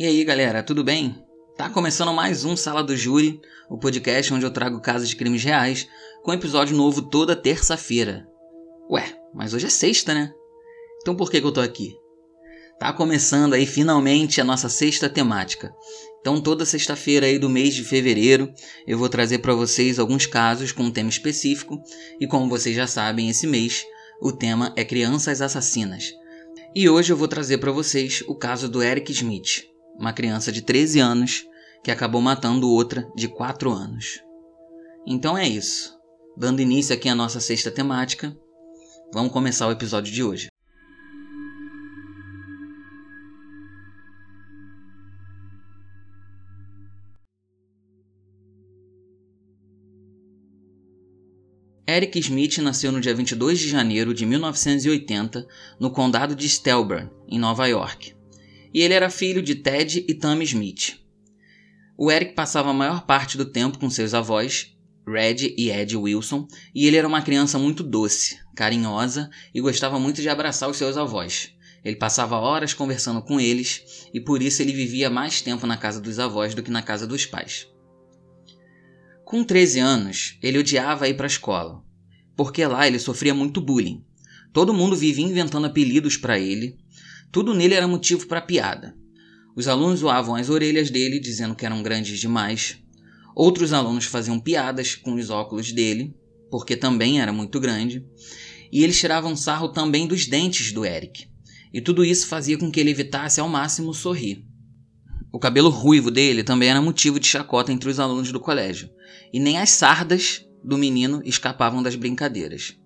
E aí, galera, tudo bem? Tá começando mais um Sala do Júri, o podcast onde eu trago casos de crimes reais, com episódio novo toda terça-feira. Ué, mas hoje é sexta, né? Então por que, que eu tô aqui? Tá começando aí finalmente a nossa sexta temática. Então toda sexta-feira aí do mês de fevereiro eu vou trazer para vocês alguns casos com um tema específico e como vocês já sabem, esse mês o tema é crianças assassinas. E hoje eu vou trazer para vocês o caso do Eric Smith, uma criança de 13 anos que acabou matando outra de 4 anos. Então é isso. Dando início aqui à nossa sexta temática, vamos começar o episódio de hoje. Eric Smith nasceu no dia 22 de janeiro de 1980 no condado de Stelburne, em Nova York. E ele era filho de Ted e Tammy Smith. O Eric passava a maior parte do tempo com seus avós, Red e Ed Wilson, e ele era uma criança muito doce, carinhosa e gostava muito de abraçar os seus avós. Ele passava horas conversando com eles e por isso ele vivia mais tempo na casa dos avós do que na casa dos pais. Com 13 anos, ele odiava ir para a escola, porque lá ele sofria muito bullying. Todo mundo vivia inventando apelidos para ele, tudo nele era motivo para piada. Os alunos zoavam as orelhas dele, dizendo que eram grandes demais. Outros alunos faziam piadas com os óculos dele, porque também era muito grande. E eles tiravam sarro também dos dentes do Eric. E tudo isso fazia com que ele evitasse ao máximo sorrir. O cabelo ruivo dele também era motivo de chacota entre os alunos do colégio, e nem as sardas do menino escapavam das brincadeiras.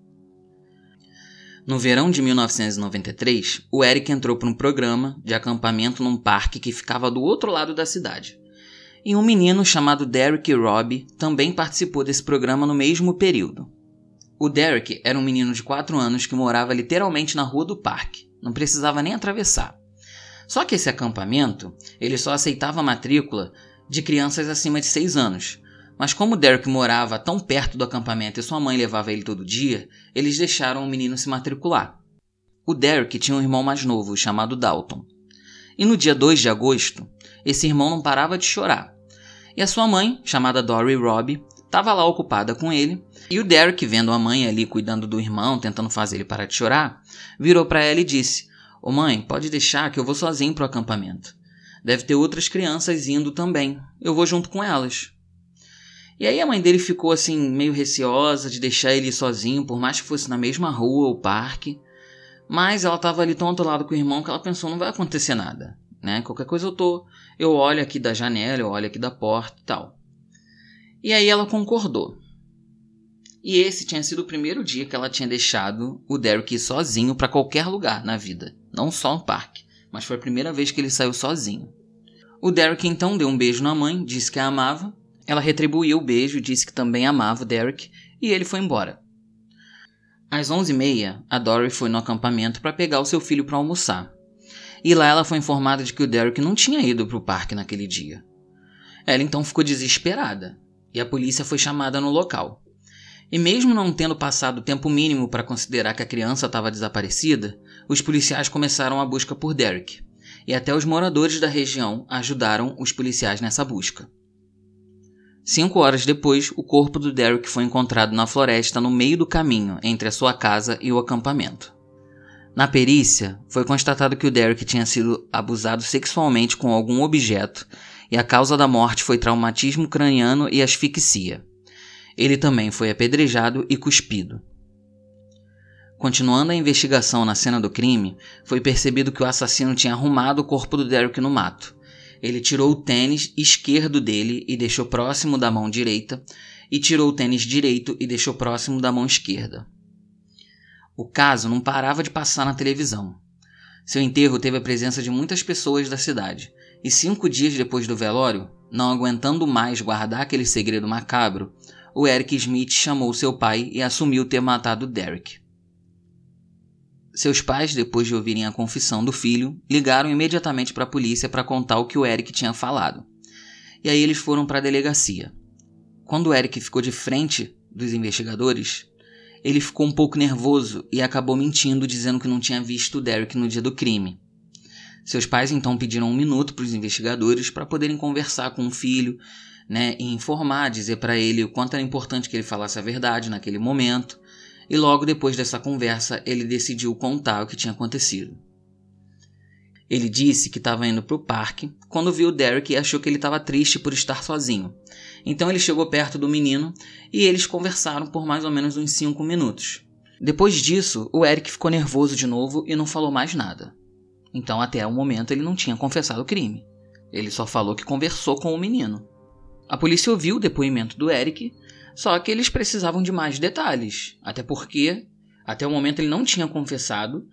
No verão de 1993, o Eric entrou para um programa de acampamento num parque que ficava do outro lado da cidade. E um menino chamado Derek Robb também participou desse programa no mesmo período. O Derek era um menino de 4 anos que morava literalmente na rua do parque, não precisava nem atravessar. Só que esse acampamento, ele só aceitava matrícula de crianças acima de 6 anos. Mas como Derek morava tão perto do acampamento e sua mãe levava ele todo dia, eles deixaram o menino se matricular. O Derek tinha um irmão mais novo, chamado Dalton. E no dia 2 de agosto, esse irmão não parava de chorar. E a sua mãe, chamada Dory Robb, estava lá ocupada com ele, e o Derek, vendo a mãe ali cuidando do irmão, tentando fazer ele parar de chorar, virou para ela e disse: Ô mãe, pode deixar que eu vou sozinho pro acampamento. Deve ter outras crianças indo também. Eu vou junto com elas. E aí a mãe dele ficou assim, meio receosa de deixar ele sozinho, por mais que fosse na mesma rua ou parque. Mas ela estava ali tão atolada com o irmão que ela pensou, não vai acontecer nada. Né? Qualquer coisa eu tô. Eu olho aqui da janela, eu olho aqui da porta e tal. E aí ela concordou. E esse tinha sido o primeiro dia que ela tinha deixado o Derek ir sozinho para qualquer lugar na vida, não só no parque, mas foi a primeira vez que ele saiu sozinho. O Derek então deu um beijo na mãe, disse que a amava. Ela retribuiu o beijo, disse que também amava o Derek e ele foi embora. Às 11h30, a Dory foi no acampamento para pegar o seu filho para almoçar. E lá ela foi informada de que o Derek não tinha ido para o parque naquele dia. Ela então ficou desesperada e a polícia foi chamada no local. E mesmo não tendo passado o tempo mínimo para considerar que a criança estava desaparecida, os policiais começaram a busca por Derek. E até os moradores da região ajudaram os policiais nessa busca. Cinco horas depois, o corpo do Derek foi encontrado na floresta no meio do caminho entre a sua casa e o acampamento. Na perícia, foi constatado que o Derek tinha sido abusado sexualmente com algum objeto e a causa da morte foi traumatismo craniano e asfixia. Ele também foi apedrejado e cuspido. Continuando a investigação na cena do crime, foi percebido que o assassino tinha arrumado o corpo do Derek no mato. Ele tirou o tênis esquerdo dele e deixou próximo da mão direita, e tirou o tênis direito e deixou próximo da mão esquerda. O caso não parava de passar na televisão. Seu enterro teve a presença de muitas pessoas da cidade, e cinco dias depois do velório, não aguentando mais guardar aquele segredo macabro, o Eric Smith chamou seu pai e assumiu ter matado Derek. Seus pais, depois de ouvirem a confissão do filho, ligaram imediatamente para a polícia para contar o que o Eric tinha falado. E aí eles foram para a delegacia. Quando o Eric ficou de frente dos investigadores, ele ficou um pouco nervoso e acabou mentindo dizendo que não tinha visto o Derek no dia do crime. Seus pais então pediram um minuto para os investigadores para poderem conversar com o filho, né, e informar, dizer para ele o quanto era importante que ele falasse a verdade naquele momento. E logo depois dessa conversa, ele decidiu contar o que tinha acontecido. Ele disse que estava indo para o parque quando viu Derek e achou que ele estava triste por estar sozinho. Então ele chegou perto do menino e eles conversaram por mais ou menos uns 5 minutos. Depois disso, o Eric ficou nervoso de novo e não falou mais nada. Então, até o momento, ele não tinha confessado o crime. Ele só falou que conversou com o menino. A polícia ouviu o depoimento do Eric, só que eles precisavam de mais detalhes, até porque, até o momento, ele não tinha confessado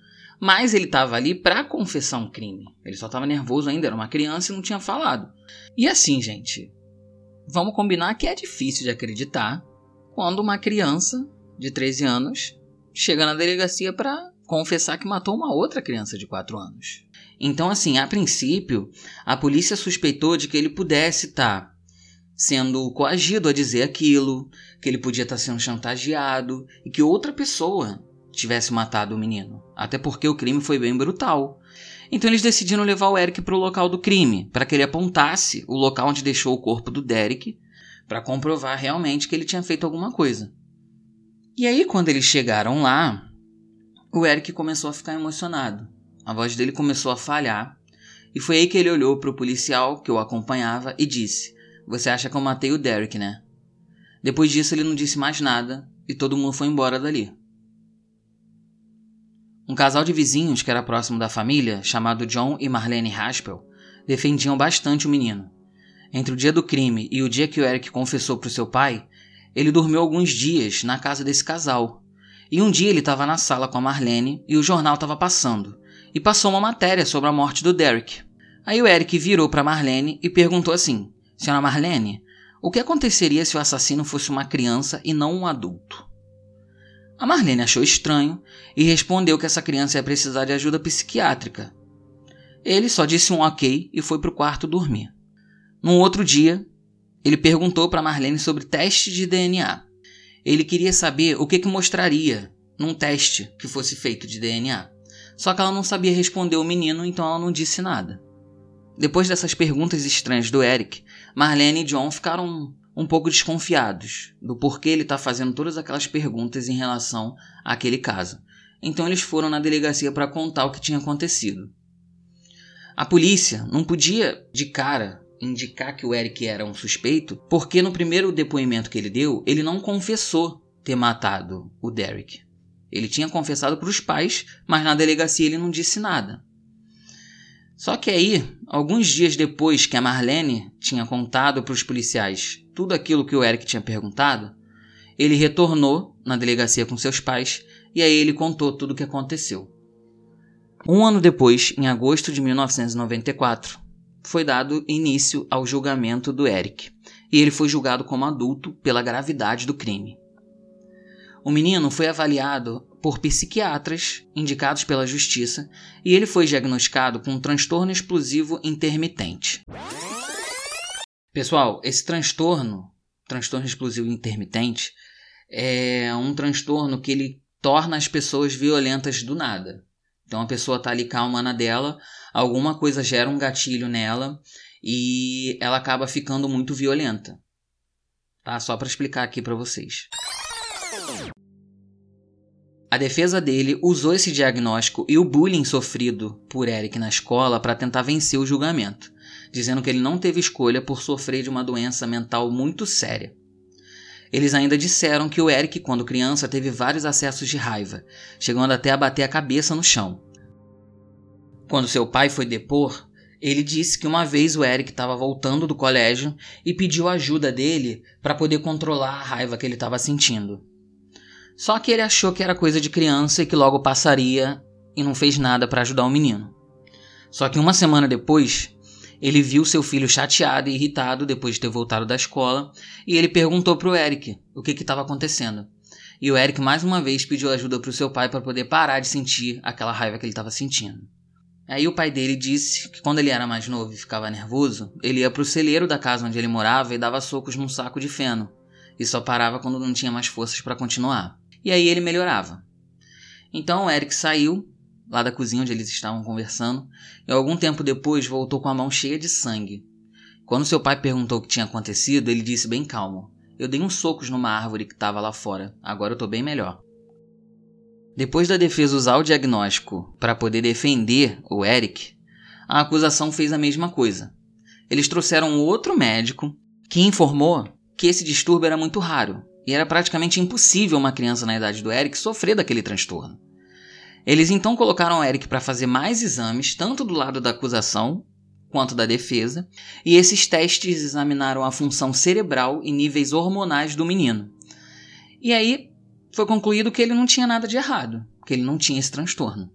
mas ele estava ali para confessar um crime. Ele só estava nervoso ainda, era uma criança e não tinha falado. E assim, gente, vamos combinar que é difícil de acreditar quando uma criança de 13 anos chega na delegacia para confessar que matou uma outra criança de 4 anos. Então, assim, a princípio, a polícia suspeitou de que ele pudesse estar tá sendo coagido a dizer aquilo, que ele podia estar tá sendo chantageado e que outra pessoa tivesse matado o menino, até porque o crime foi bem brutal. Então eles decidiram levar o Eric para o local do crime, para que ele apontasse o local onde deixou o corpo do Derek, para comprovar realmente que ele tinha feito alguma coisa. E aí, quando eles chegaram lá, o Eric começou a ficar emocionado. A voz dele começou a falhar, e foi aí que ele olhou para o policial que o acompanhava e disse: Você acha que eu matei o Derek, né? Depois disso, ele não disse mais nada e todo mundo foi embora dali. Um casal de vizinhos que era próximo da família, chamado John e Marlene Haspel, defendiam bastante o menino. Entre o dia do crime e o dia que o Eric confessou para o seu pai, ele dormiu alguns dias na casa desse casal. E um dia ele estava na sala com a Marlene e o jornal estava passando, e passou uma matéria sobre a morte do Derek. Aí o Eric virou para Marlene e perguntou assim: Senhora Marlene, o que aconteceria se o assassino fosse uma criança e não um adulto? A Marlene achou estranho e respondeu que essa criança ia precisar de ajuda psiquiátrica. Ele só disse um ok e foi para o quarto dormir. Num outro dia, ele perguntou para Marlene sobre teste de DNA. Ele queria saber o que, que mostraria num teste que fosse feito de DNA. Só que ela não sabia responder o menino, então ela não disse nada. Depois dessas perguntas estranhas do Eric, Marlene e John ficaram um pouco desconfiados do porquê ele está fazendo todas aquelas perguntas em relação àquele caso. Então eles foram na delegacia para contar o que tinha acontecido. A polícia não podia, de cara, indicar que o Eric era um suspeito, porque no primeiro depoimento que ele deu, ele não confessou ter matado o Derek. Ele tinha confessado para os pais, mas na delegacia ele não disse nada. Só que aí, alguns dias depois que a Marlene tinha contado para os policiais tudo aquilo que o Eric tinha perguntado, ele retornou na delegacia com seus pais e aí ele contou tudo o que aconteceu. Um ano depois, em agosto de 1994, foi dado início ao julgamento do Eric e ele foi julgado como adulto pela gravidade do crime. O menino foi avaliado por psiquiatras indicados pela justiça e ele foi diagnosticado com um transtorno explosivo intermitente. Pessoal, esse transtorno, transtorno explosivo intermitente, é um transtorno que ele torna as pessoas violentas do nada. Então a pessoa está ali calma na dela, alguma coisa gera um gatilho nela e ela acaba ficando muito violenta. Tá? Só para explicar aqui para vocês. A defesa dele usou esse diagnóstico e o bullying sofrido por Eric na escola para tentar vencer o julgamento dizendo que ele não teve escolha por sofrer de uma doença mental muito séria. Eles ainda disseram que o Eric, quando criança, teve vários acessos de raiva, chegando até a bater a cabeça no chão. Quando seu pai foi depor, ele disse que uma vez o Eric estava voltando do colégio e pediu ajuda dele para poder controlar a raiva que ele estava sentindo. Só que ele achou que era coisa de criança e que logo passaria e não fez nada para ajudar o menino. Só que uma semana depois, ele viu seu filho chateado e irritado depois de ter voltado da escola e ele perguntou para o Eric o que estava acontecendo. E o Eric mais uma vez pediu ajuda para o seu pai para poder parar de sentir aquela raiva que ele estava sentindo. Aí o pai dele disse que quando ele era mais novo e ficava nervoso, ele ia para o celeiro da casa onde ele morava e dava socos num saco de feno, e só parava quando não tinha mais forças para continuar. E aí ele melhorava. Então o Eric saiu lá da cozinha onde eles estavam conversando, e algum tempo depois voltou com a mão cheia de sangue. Quando seu pai perguntou o que tinha acontecido, ele disse bem calmo: Eu dei uns socos numa árvore que estava lá fora, agora eu tô bem melhor. Depois da defesa usar o diagnóstico para poder defender o Eric, a acusação fez a mesma coisa. Eles trouxeram outro médico que informou que esse distúrbio era muito raro e era praticamente impossível uma criança na idade do Eric sofrer daquele transtorno. Eles então colocaram o Eric para fazer mais exames, tanto do lado da acusação quanto da defesa, e esses testes examinaram a função cerebral e níveis hormonais do menino. E aí foi concluído que ele não tinha nada de errado, que ele não tinha esse transtorno.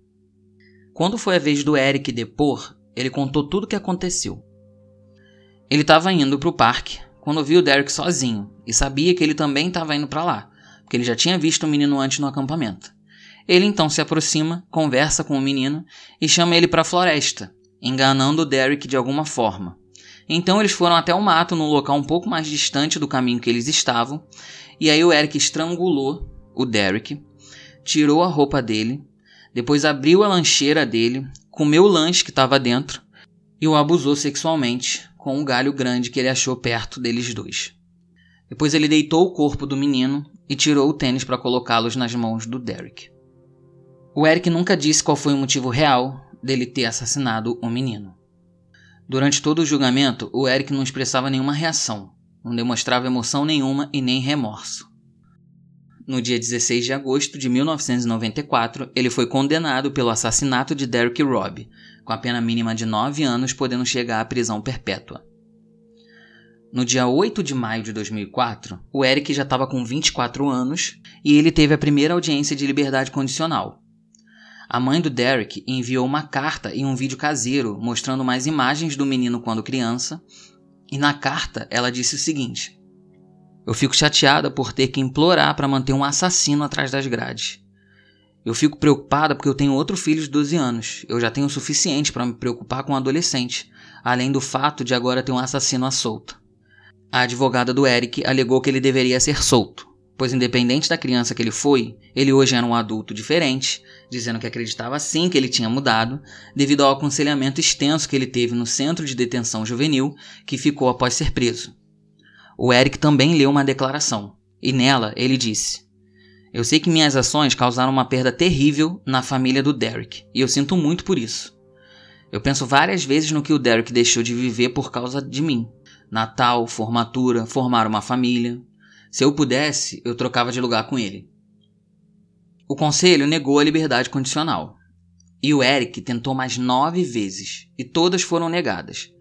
Quando foi a vez do Eric depor, ele contou tudo o que aconteceu. Ele estava indo para o parque quando viu o Derek sozinho e sabia que ele também estava indo para lá, porque ele já tinha visto o menino antes no acampamento. Ele então se aproxima, conversa com o menino e chama ele para a floresta, enganando o Derek de alguma forma. Então eles foram até o mato num local um pouco mais distante do caminho que eles estavam, e aí o Eric estrangulou o Derek, tirou a roupa dele, depois abriu a lancheira dele, comeu o lanche que estava dentro e o abusou sexualmente com um galho grande que ele achou perto deles dois. Depois ele deitou o corpo do menino e tirou o tênis para colocá-los nas mãos do Derek. O Eric nunca disse qual foi o motivo real dele ter assassinado o menino. Durante todo o julgamento, o Eric não expressava nenhuma reação, não demonstrava emoção nenhuma e nem remorso. No dia 16 de agosto de 1994, ele foi condenado pelo assassinato de Derek Robb, com a pena mínima de 9 anos, podendo chegar à prisão perpétua. No dia 8 de maio de 2004, o Eric já estava com 24 anos e ele teve a primeira audiência de liberdade condicional. A mãe do Derek enviou uma carta e um vídeo caseiro mostrando mais imagens do menino quando criança, e na carta ela disse o seguinte: eu fico chateada por ter que implorar para manter um assassino atrás das grades. Eu fico preocupada porque eu tenho outro filho de 12 anos. Eu já tenho o suficiente para me preocupar com um adolescente, além do fato de agora ter um assassino à solta. A advogada do Eric alegou que ele deveria ser solto, pois, independente da criança que ele foi, ele hoje era um adulto diferente, dizendo que acreditava sim que ele tinha mudado, devido ao aconselhamento extenso que ele teve no centro de detenção juvenil que ficou após ser preso o Eric também leu uma declaração, e nela ele disse: Eu sei que minhas ações causaram uma perda terrível na família do Derek, e eu sinto muito por isso. Eu penso várias vezes no que o Derek deixou de viver por causa de mim. Natal, formatura, formar uma família. Se eu pudesse, eu trocava de lugar com ele. O conselho negou a liberdade condicional. E o Eric tentou mais nove vezes, e todas foram negadas.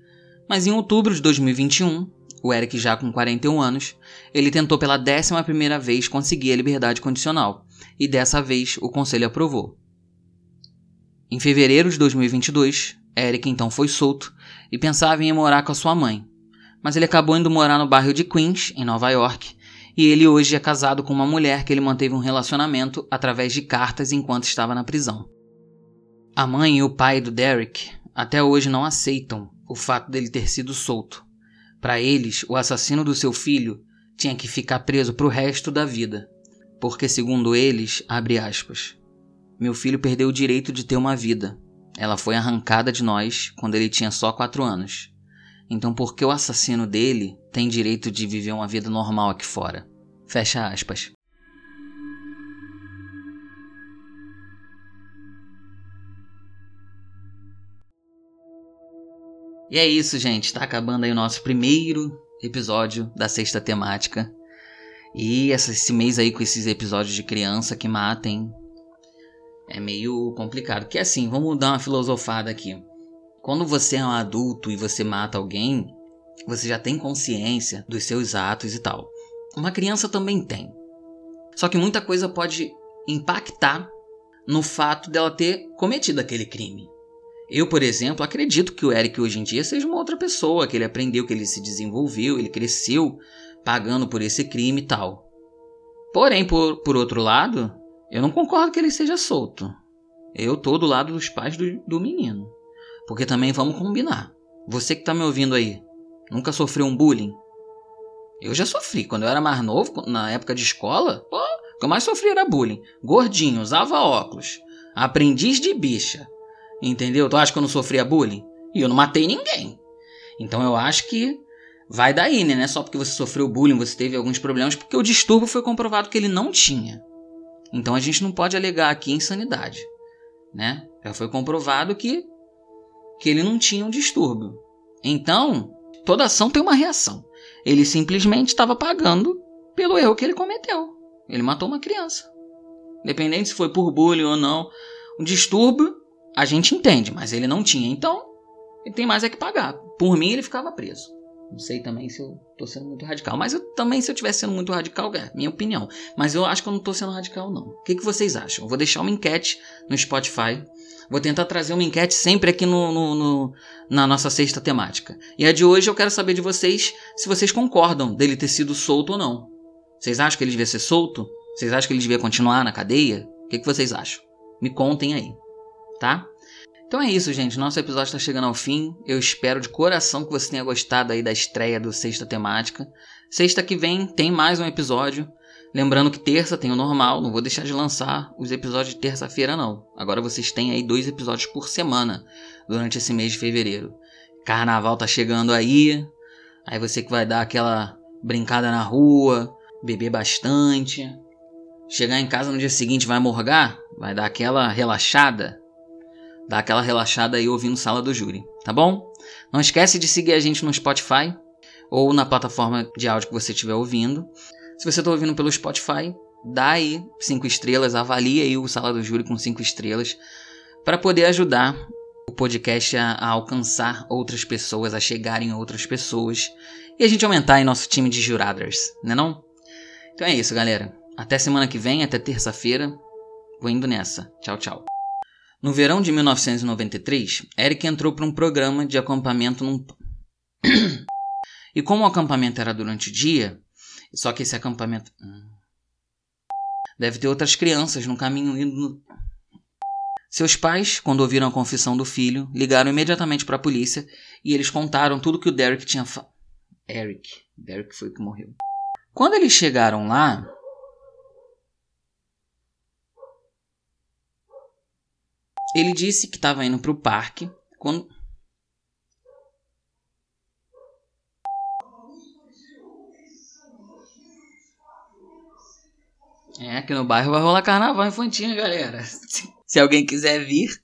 Mas em outubro de 2021, o Eric já com 41 anos, ele tentou pela décima primeira vez conseguir a liberdade condicional, e dessa vez o conselho aprovou. Em fevereiro de 2022, Eric então foi solto e pensava em ir morar com a sua mãe, mas ele acabou indo morar no bairro de Queens, em Nova York, e ele hoje é casado com uma mulher que ele manteve um relacionamento através de cartas enquanto estava na prisão. A mãe e o pai do Derek até hoje não aceitam o fato dele ter sido solto, para eles, o assassino do seu filho tinha que ficar preso para o resto da vida, porque, segundo eles, abre aspas, meu filho perdeu o direito de ter uma vida. Ela foi arrancada de nós quando ele tinha só quatro anos. Então, por que o assassino dele tem direito de viver uma vida normal aqui fora? Fecha aspas. E é isso, gente. Tá acabando aí o nosso primeiro episódio da sexta temática. E esse mês aí com esses episódios de criança que matem é meio complicado. Que assim, vamos dar uma filosofada aqui. Quando você é um adulto e você mata alguém, você já tem consciência dos seus atos e tal. Uma criança também tem. Só que muita coisa pode impactar no fato dela ter cometido aquele crime. Eu, por exemplo, acredito que o Eric hoje em dia seja uma outra pessoa, que ele aprendeu, que ele se desenvolveu, ele cresceu pagando por esse crime e tal. Porém, por, por outro lado, eu não concordo que ele seja solto. Eu tô do lado dos pais do, do menino. Porque também vamos combinar. Você que tá me ouvindo aí, nunca sofreu um bullying? Eu já sofri. Quando eu era mais novo, na época de escola, pô, o que eu mais sofri era bullying. Gordinho, usava óculos. Aprendiz de bicha. Entendeu? Tu acha que eu não sofria bullying? E eu não matei ninguém. Então eu acho que vai daí, né? Não é só porque você sofreu bullying, você teve alguns problemas, porque o distúrbio foi comprovado que ele não tinha. Então a gente não pode alegar aqui insanidade, né? Já foi comprovado que, que ele não tinha um distúrbio. Então, toda ação tem uma reação. Ele simplesmente estava pagando pelo erro que ele cometeu. Ele matou uma criança. Independente se foi por bullying ou não, um distúrbio a gente entende, mas ele não tinha. Então, ele tem mais é que pagar. Por mim, ele ficava preso. Não sei também se eu tô sendo muito radical. Mas eu também, se eu tivesse sendo muito radical, é minha opinião. Mas eu acho que eu não tô sendo radical, não. O que, que vocês acham? Eu vou deixar uma enquete no Spotify. Vou tentar trazer uma enquete sempre aqui no, no, no, na nossa sexta temática. E a de hoje eu quero saber de vocês se vocês concordam dele ter sido solto ou não. Vocês acham que ele devia ser solto? Vocês acham que ele devia continuar na cadeia? O que, que vocês acham? Me contem aí, tá? Então é isso, gente. Nosso episódio está chegando ao fim. Eu espero de coração que você tenha gostado aí da estreia do Sexta Temática. Sexta que vem tem mais um episódio. Lembrando que terça tem o normal, não vou deixar de lançar os episódios de terça-feira não. Agora vocês têm aí dois episódios por semana durante esse mês de fevereiro. Carnaval tá chegando aí. Aí você que vai dar aquela brincada na rua, beber bastante. Chegar em casa no dia seguinte vai morgar, vai dar aquela relaxada, dá aquela relaxada aí ouvindo Sala do Júri, tá bom? Não esquece de seguir a gente no Spotify ou na plataforma de áudio que você estiver ouvindo. Se você está ouvindo pelo Spotify, dá aí cinco estrelas, avalie aí o Sala do Júri com cinco estrelas para poder ajudar o podcast a, a, alcançar outras pessoas, a chegarem a outras pessoas e a gente aumentar aí nosso time de juradas, né não? Então é isso, galera. Até semana que vem, até terça-feira. Vou indo nessa. Tchau, tchau. No verão de 1993, Eric entrou para um programa de acampamento num. e como o acampamento era durante o dia, só que esse acampamento. Hum, deve ter outras crianças no caminho indo. No... Seus pais, quando ouviram a confissão do filho, ligaram imediatamente para a polícia e eles contaram tudo que o Derek tinha. Fa... Eric. Derek foi que morreu. Quando eles chegaram lá, Ele disse que estava indo para o parque quando. É, aqui no bairro vai rolar carnaval infantil, galera. Se alguém quiser vir,